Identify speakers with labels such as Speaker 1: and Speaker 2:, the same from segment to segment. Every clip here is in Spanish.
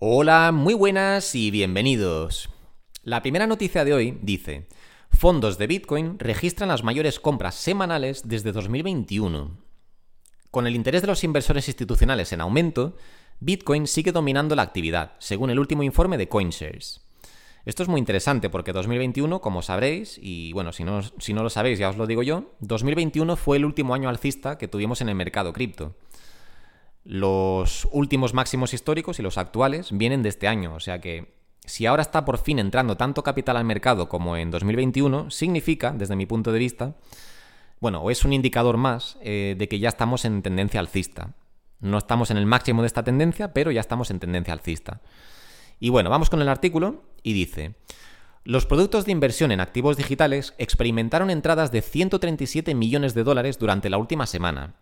Speaker 1: Hola, muy buenas y bienvenidos. La primera noticia de hoy dice, fondos de Bitcoin registran las mayores compras semanales desde 2021. Con el interés de los inversores institucionales en aumento, Bitcoin sigue dominando la actividad, según el último informe de CoinShares. Esto es muy interesante porque 2021, como sabréis, y bueno, si no, si no lo sabéis ya os lo digo yo, 2021 fue el último año alcista que tuvimos en el mercado cripto. Los últimos máximos históricos y los actuales vienen de este año, o sea que si ahora está por fin entrando tanto capital al mercado como en 2021, significa, desde mi punto de vista, bueno, o es un indicador más eh, de que ya estamos en tendencia alcista. No estamos en el máximo de esta tendencia, pero ya estamos en tendencia alcista. Y bueno, vamos con el artículo y dice, los productos de inversión en activos digitales experimentaron entradas de 137 millones de dólares durante la última semana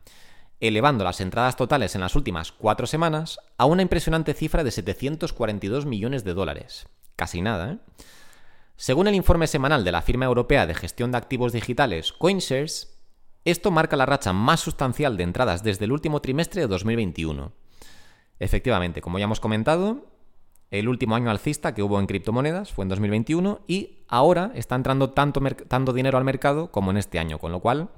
Speaker 1: elevando las entradas totales en las últimas cuatro semanas a una impresionante cifra de 742 millones de dólares. Casi nada, ¿eh? Según el informe semanal de la firma europea de gestión de activos digitales CoinShares, esto marca la racha más sustancial de entradas desde el último trimestre de 2021. Efectivamente, como ya hemos comentado, el último año alcista que hubo en criptomonedas fue en 2021 y ahora está entrando tanto, tanto dinero al mercado como en este año, con lo cual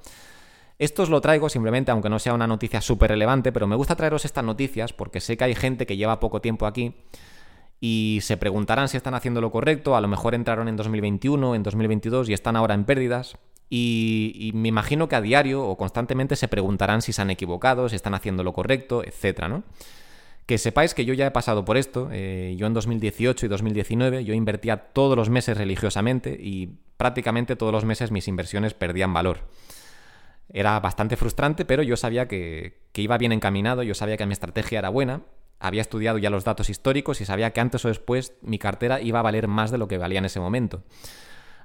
Speaker 1: esto os lo traigo simplemente, aunque no sea una noticia súper relevante, pero me gusta traeros estas noticias porque sé que hay gente que lleva poco tiempo aquí y se preguntarán si están haciendo lo correcto, a lo mejor entraron en 2021, en 2022 y están ahora en pérdidas. Y, me imagino que a diario o constantemente se preguntarán si se han equivocado, si están haciendo lo correcto, etcétera, ¿no? Que sepáis que yo ya he pasado por esto. Eh, yo en 2018 y 2019 yo invertía todos los meses religiosamente y prácticamente todos los meses mis inversiones perdían valor. Era bastante frustrante, pero yo sabía que, iba bien encaminado, yo sabía que mi estrategia era buena, había estudiado ya los datos históricos y sabía que antes o después mi cartera iba a valer más de lo que valía en ese momento.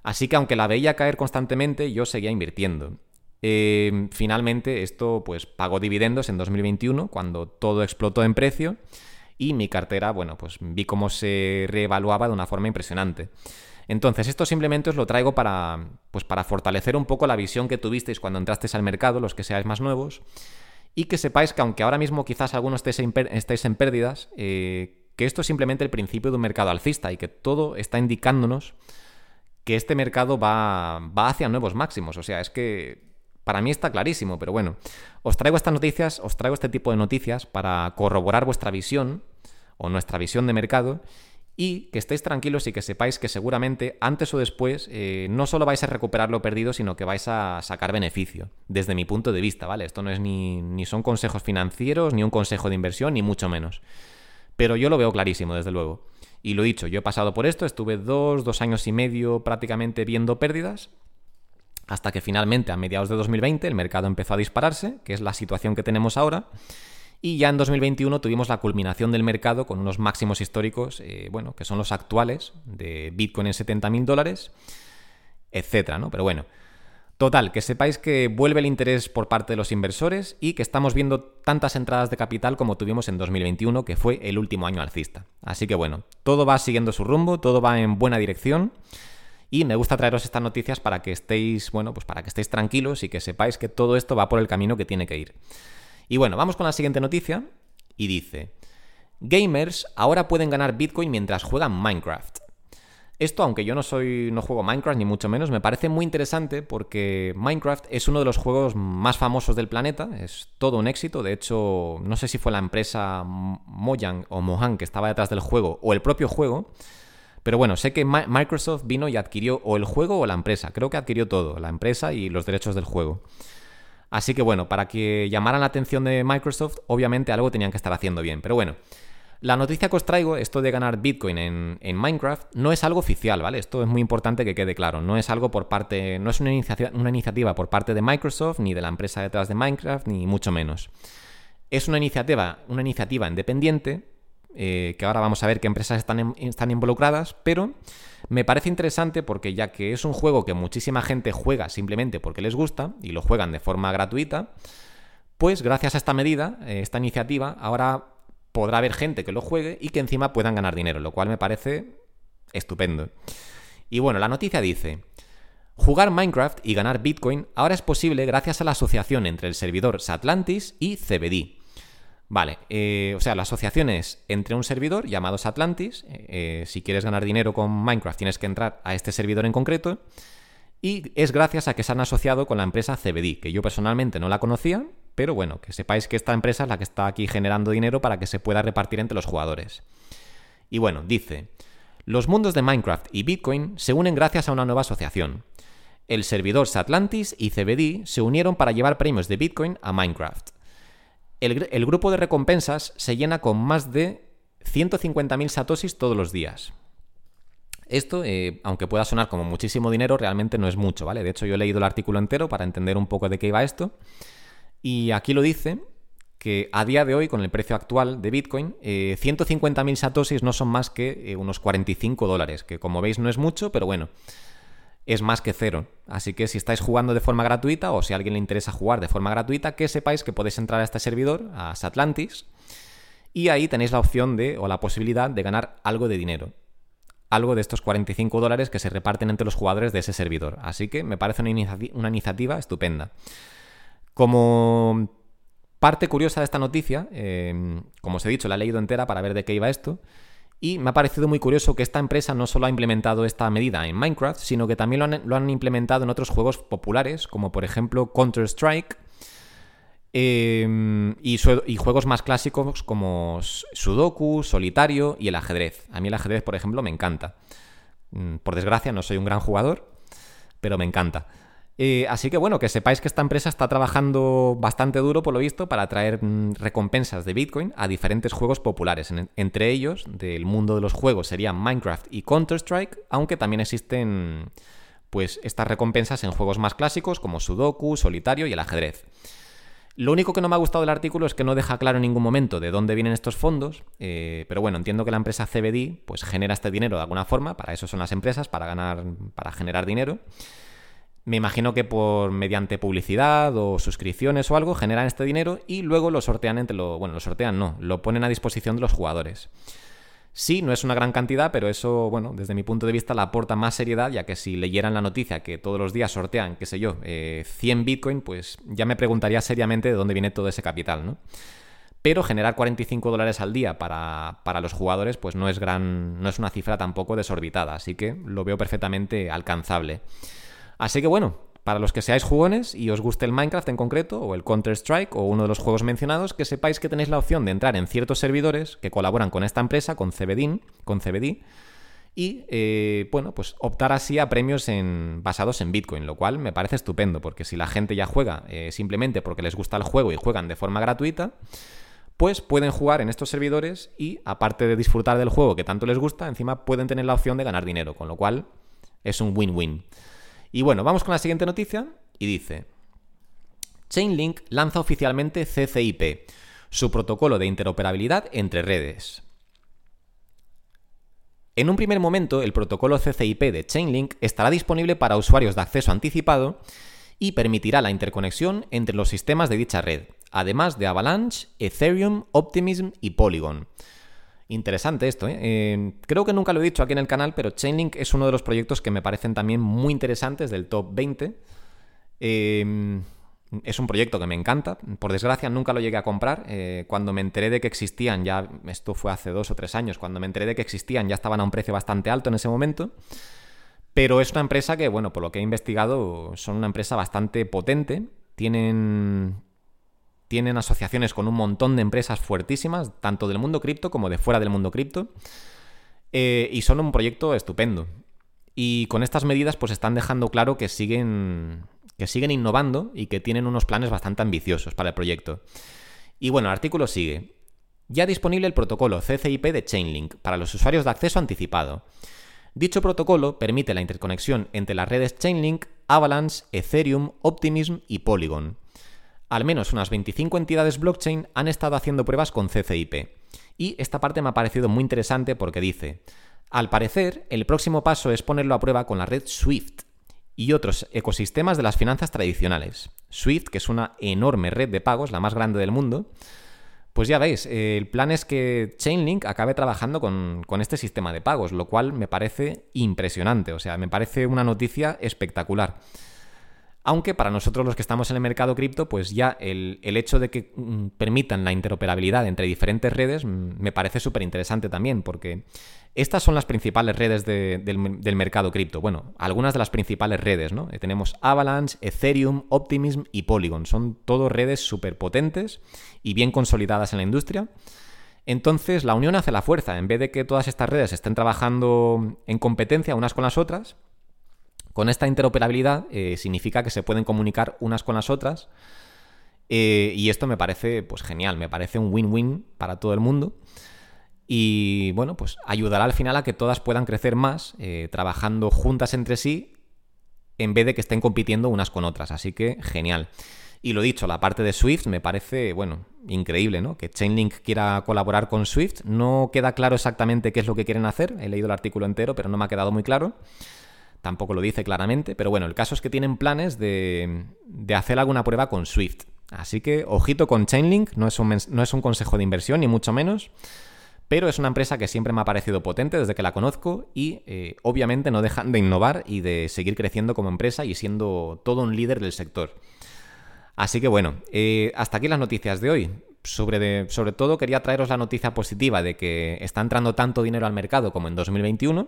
Speaker 1: Así que aunque la veía caer constantemente, yo seguía invirtiendo. Eh, finalmente esto pues pagó dividendos en 2021 cuando todo explotó en precio y mi cartera, bueno, pues vi cómo se reevaluaba de una forma impresionante. Entonces, esto simplemente os lo traigo para, pues para fortalecer un poco la visión que tuvisteis cuando entrasteis al mercado, los que seáis más nuevos, y que sepáis que aunque ahora mismo quizás algunos estéis en, pérdidas, eh, que esto es simplemente el principio de un mercado alcista y que todo está indicándonos que este mercado va, va hacia nuevos máximos. O sea, es que para mí está clarísimo, pero bueno, os traigo estas noticias, os traigo este tipo de noticias para corroborar vuestra visión o nuestra visión de mercado y que estéis tranquilos y que sepáis que seguramente antes o después eh, no solo vais a recuperar lo perdido, sino que vais a sacar beneficio, desde mi punto de vista, ¿vale? Esto no es ni, ni son consejos financieros, ni un consejo de inversión, ni mucho menos. Pero yo lo veo clarísimo, desde luego. Y lo he dicho, yo he pasado por esto, estuve dos, dos años y medio prácticamente viendo pérdidas, hasta que finalmente a mediados de 2020 el mercado empezó a dispararse, que es la situación que tenemos ahora. Y ya en 2021 tuvimos la culminación del mercado con unos máximos históricos, eh, bueno, que son los actuales, de Bitcoin en 70.000 dólares, etcétera, ¿no? Pero bueno, total, que sepáis que vuelve el interés por parte de los inversores y que estamos viendo tantas entradas de capital como tuvimos en 2021, que fue el último año alcista. Así que bueno, todo va siguiendo su rumbo, todo va en buena dirección. Y me gusta traeros estas noticias para que estéis, bueno, pues para que estéis tranquilos y que sepáis que todo esto va por el camino que tiene que ir. Y bueno, vamos con la siguiente noticia y dice, gamers ahora pueden ganar Bitcoin mientras juegan Minecraft. Esto, aunque yo no soy, no juego Minecraft ni mucho menos, me parece muy interesante porque Minecraft es uno de los juegos más famosos del planeta, es todo un éxito. De hecho, no sé si fue la empresa Mojang o Mohan que estaba detrás del juego o el propio juego, pero bueno, sé que Microsoft vino y adquirió o el juego o la empresa. Creo que adquirió todo, la empresa y los derechos del juego. Así que bueno, para que llamaran la atención de Microsoft, obviamente algo tenían que estar haciendo bien. Pero bueno, la noticia que os traigo, esto de ganar Bitcoin en, Minecraft, no es algo oficial, ¿vale? Esto es muy importante que quede claro. No es algo por parte, no es una una iniciativa por parte de Microsoft, ni de la empresa detrás de Minecraft, ni mucho menos. Es una iniciativa, una iniciativa independiente, eh, que ahora vamos a ver qué empresas están, están involucradas, pero me parece interesante porque ya que es un juego que muchísima gente juega simplemente porque les gusta y lo juegan de forma gratuita, pues gracias a esta medida, eh, esta iniciativa, ahora podrá haber gente que lo juegue y que encima puedan ganar dinero, lo cual me parece estupendo. Y bueno, la noticia dice, jugar Minecraft y ganar Bitcoin ahora es posible gracias a la asociación entre el servidor Satlantis y CBD. Vale, eh, o sea, la asociación es entre un servidor llamado Atlantis. Eh, eh, si quieres ganar dinero con Minecraft tienes que entrar a este servidor en concreto. Y es gracias a que se han asociado con la empresa CBD, que yo personalmente no la conocía, pero bueno, que sepáis que esta empresa es la que está aquí generando dinero para que se pueda repartir entre los jugadores. Y bueno, dice, los mundos de Minecraft y Bitcoin se unen gracias a una nueva asociación. El servidor Satlantis y CBD se unieron para llevar premios de Bitcoin a Minecraft. El, grupo de recompensas se llena con más de 150.000 satoshis todos los días. Esto, eh, aunque pueda sonar como muchísimo dinero, realmente no es mucho, ¿vale? De hecho, yo he leído el artículo entero para entender un poco de qué iba esto. Y aquí lo dice que a día de hoy, con el precio actual de Bitcoin, 150.000 eh, satoshis no son más que eh, unos 45 dólares, que como veis no es mucho, pero bueno, es más que cero. Así que si estáis jugando de forma gratuita o si a alguien le interesa jugar de forma gratuita, que sepáis que podéis entrar a este servidor, a Satlantis, y ahí tenéis la opción de, o la posibilidad de ganar algo de dinero. Algo de estos 45 dólares que se reparten entre los jugadores de ese servidor. Así que me parece una, iniciativa estupenda. Como parte curiosa de esta noticia, eh, como os he dicho, la he leído entera para ver de qué iba esto. Y me ha parecido muy curioso que esta empresa no solo ha implementado esta medida en Minecraft, sino que también lo han, implementado en otros juegos populares, como por ejemplo Counter-Strike, em, y, juegos más clásicos como Sudoku, Solitario y el ajedrez. A mí el ajedrez, por ejemplo, me encanta. Mm, por desgracia, no soy un gran jugador, pero me encanta. Eh, así que bueno, que sepáis que esta empresa está trabajando bastante duro, por lo visto, para traer mm, recompensas de Bitcoin a diferentes juegos populares. entre ellos, del mundo de los juegos, serían Minecraft y Counter-Strike, aunque también existen pues estas recompensas en juegos más clásicos como Sudoku, Solitario y el ajedrez. Lo único que no me ha gustado del artículo es que no deja claro en ningún momento de dónde vienen estos fondos, eh, pero bueno, entiendo que la empresa CBD pues genera este dinero de alguna forma, para eso son las empresas, para ganar, para generar dinero. Me imagino que por mediante publicidad o suscripciones o algo generan este dinero y luego lo sortean entre lo. Bueno, lo sortean no, lo ponen a disposición de los jugadores. Sí, no es una gran cantidad, pero eso, bueno, desde mi punto de vista la aporta más seriedad, ya que si leyeran la noticia que todos los días sortean, qué sé yo, 100 eh, Bitcoin, pues ya me preguntaría seriamente de dónde viene todo ese capital, ¿no? Pero generar 45 dólares al día para, para, los jugadores, pues no es gran. no es una cifra tampoco desorbitada, así que lo veo perfectamente alcanzable. Así que bueno, para los que seáis jugones y os guste el Minecraft en concreto, o el Counter-Strike, o uno de los juegos mencionados, que sepáis que tenéis la opción de entrar en ciertos servidores que colaboran con esta empresa, con CBD, con CBD y eh, bueno, pues optar así a premios en, basados en Bitcoin, lo cual me parece estupendo, porque si la gente ya juega eh, simplemente porque les gusta el juego y juegan de forma gratuita, pues pueden jugar en estos servidores y aparte de disfrutar del juego que tanto les gusta, encima pueden tener la opción de ganar dinero, con lo cual es un win-win. Y bueno, vamos con la siguiente noticia y dice, Chainlink lanza oficialmente CCIP, su protocolo de interoperabilidad entre redes. En un primer momento, el protocolo CCIP de Chainlink estará disponible para usuarios de acceso anticipado y permitirá la interconexión entre los sistemas de dicha red, además de Avalanche, Ethereum, Optimism y Polygon. Interesante esto, ¿eh? ¿eh? Creo que nunca lo he dicho aquí en el canal, pero Chainlink es uno de los proyectos que me parecen también muy interesantes del top 20. Em, es un proyecto que me encanta. Por desgracia, nunca lo llegué a comprar. Eh, cuando me enteré de que existían, ya esto fue hace dos o tres años, cuando me enteré de que existían, ya estaban a un precio bastante alto en ese momento. Pero es una empresa que, bueno, por lo que he investigado, son una empresa bastante potente. Tienen tienen asociaciones con un montón de empresas fuertísimas, tanto del mundo cripto como de fuera del mundo cripto. Eh, y son un proyecto estupendo. Y con estas medidas, pues están dejando claro que siguen, que siguen innovando y que tienen unos planes bastante ambiciosos para el proyecto. Y bueno, el artículo sigue. Ya disponible el protocolo CCIP de Chainlink para los usuarios de acceso anticipado. Dicho protocolo permite la interconexión entre las redes Chainlink, Avalanche, Ethereum, Optimism y Polygon. Al menos unas 25 entidades blockchain han estado haciendo pruebas con CCIP. Y esta parte me ha parecido muy interesante porque dice, al parecer, el próximo paso es ponerlo a prueba con la red SWIFT y otros ecosistemas de las finanzas tradicionales. SWIFT, que es una enorme red de pagos, la más grande del mundo, pues ya veis, el plan es que Chainlink acabe trabajando con, con, este sistema de pagos, lo cual me parece impresionante, o sea, me parece una noticia espectacular. Aunque para nosotros los que estamos en el mercado cripto, pues ya el, hecho de que mm, permitan la interoperabilidad entre diferentes redes mm, me parece súper interesante también, porque estas son las principales redes del, mercado cripto. Bueno, algunas de las principales redes, ¿no? Eh, tenemos Avalanche, Ethereum, Optimism y Polygon. Son todas redes súper potentes y bien consolidadas en la industria. Entonces, la unión hace la fuerza. En vez de que todas estas redes estén trabajando en competencia unas con las otras, con esta interoperabilidad eh, significa que se pueden comunicar unas con las otras eh, y esto me parece pues genial, me parece un win-win para todo el mundo y bueno, pues ayudará al final a que todas puedan crecer más eh, trabajando juntas entre sí en vez de que estén compitiendo unas con otras, así que genial. Y lo dicho, la parte de Swift me parece, bueno, increíble, ¿no? Que Chainlink quiera colaborar con Swift. No queda claro exactamente qué es lo que quieren hacer. He leído el artículo entero, pero no me ha quedado muy claro tampoco lo dice claramente, pero bueno, el caso es que tienen planes de, hacer alguna prueba con Swift. Así que ojito con Chainlink, no es, un, no es un consejo de inversión, ni mucho menos, pero es una empresa que siempre me ha parecido potente desde que la conozco y eh, obviamente no dejan de innovar y de seguir creciendo como empresa y siendo todo un líder del sector. Así que bueno, eh, hasta aquí las noticias de hoy. Sobre, sobre todo quería traeros la noticia positiva de que está entrando tanto dinero al mercado como en 2021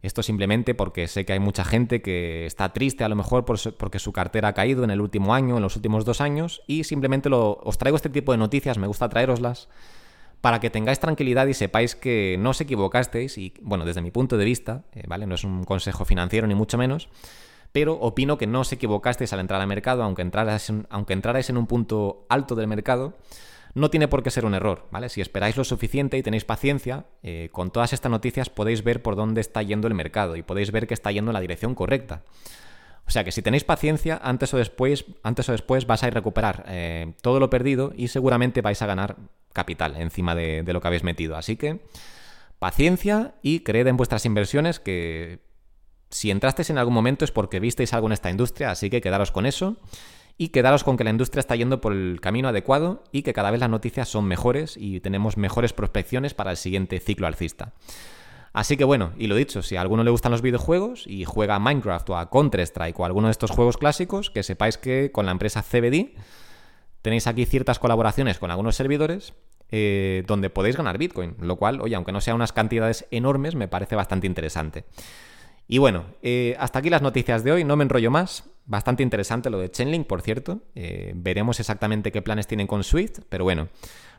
Speaker 1: esto simplemente porque sé que hay mucha gente que está triste a lo mejor porque su cartera ha caído en el último año, en los últimos dos años, y simplemente os traigo este tipo de noticias, me gusta traeroslas, para que tengáis tranquilidad y sepáis que no os equivocasteis, y bueno, desde mi punto de vista, eh, ¿vale? No es un consejo financiero ni mucho menos, pero opino que no os equivocasteis al entrar al mercado, aunque entrarais aunque entrarais en un punto alto del mercado, no tiene por qué ser un error, ¿vale? Si esperáis lo suficiente y tenéis paciencia, eh, con todas estas noticias podéis ver por dónde está yendo el mercado y podéis ver que está yendo en la dirección correcta. O sea que si tenéis paciencia, antes o después, antes o después vais a recuperar eh, todo lo perdido y seguramente vais a ganar capital encima de lo que habéis metido. Así que paciencia y creed en vuestras inversiones que si entrasteis en algún momento es porque visteis algo en esta industria, así que quedaros con eso y quedaros con que la industria está yendo por el camino adecuado y que cada vez las noticias son mejores y tenemos mejores prospecciones para el siguiente ciclo alcista. Así que bueno, y lo dicho, si a alguno le gustan los videojuegos y juega a Minecraft o a Counter-Strike o a alguno de estos juegos clásicos, que sepáis que con la empresa CBD tenéis aquí ciertas colaboraciones con algunos servidores eh, donde podéis ganar Bitcoin, lo cual, oye, aunque no sean unas cantidades enormes, me parece bastante interesante. Y bueno, eh, hasta aquí las noticias de hoy, no me enrollo más. Bastante interesante lo de Chainlink, por cierto. Eh, veremos exactamente qué planes tienen con Swift, pero bueno,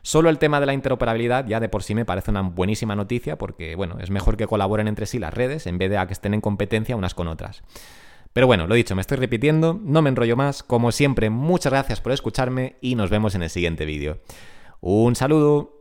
Speaker 1: solo el tema de la interoperabilidad ya de por sí me parece una buenísima noticia porque, bueno, es mejor que colaboren entre sí las redes en vez de a que estén en competencia unas con otras. Pero bueno, lo dicho, me estoy repitiendo, no me enrollo más. Como siempre, muchas gracias por escucharme y nos vemos en el siguiente vídeo. Un saludo.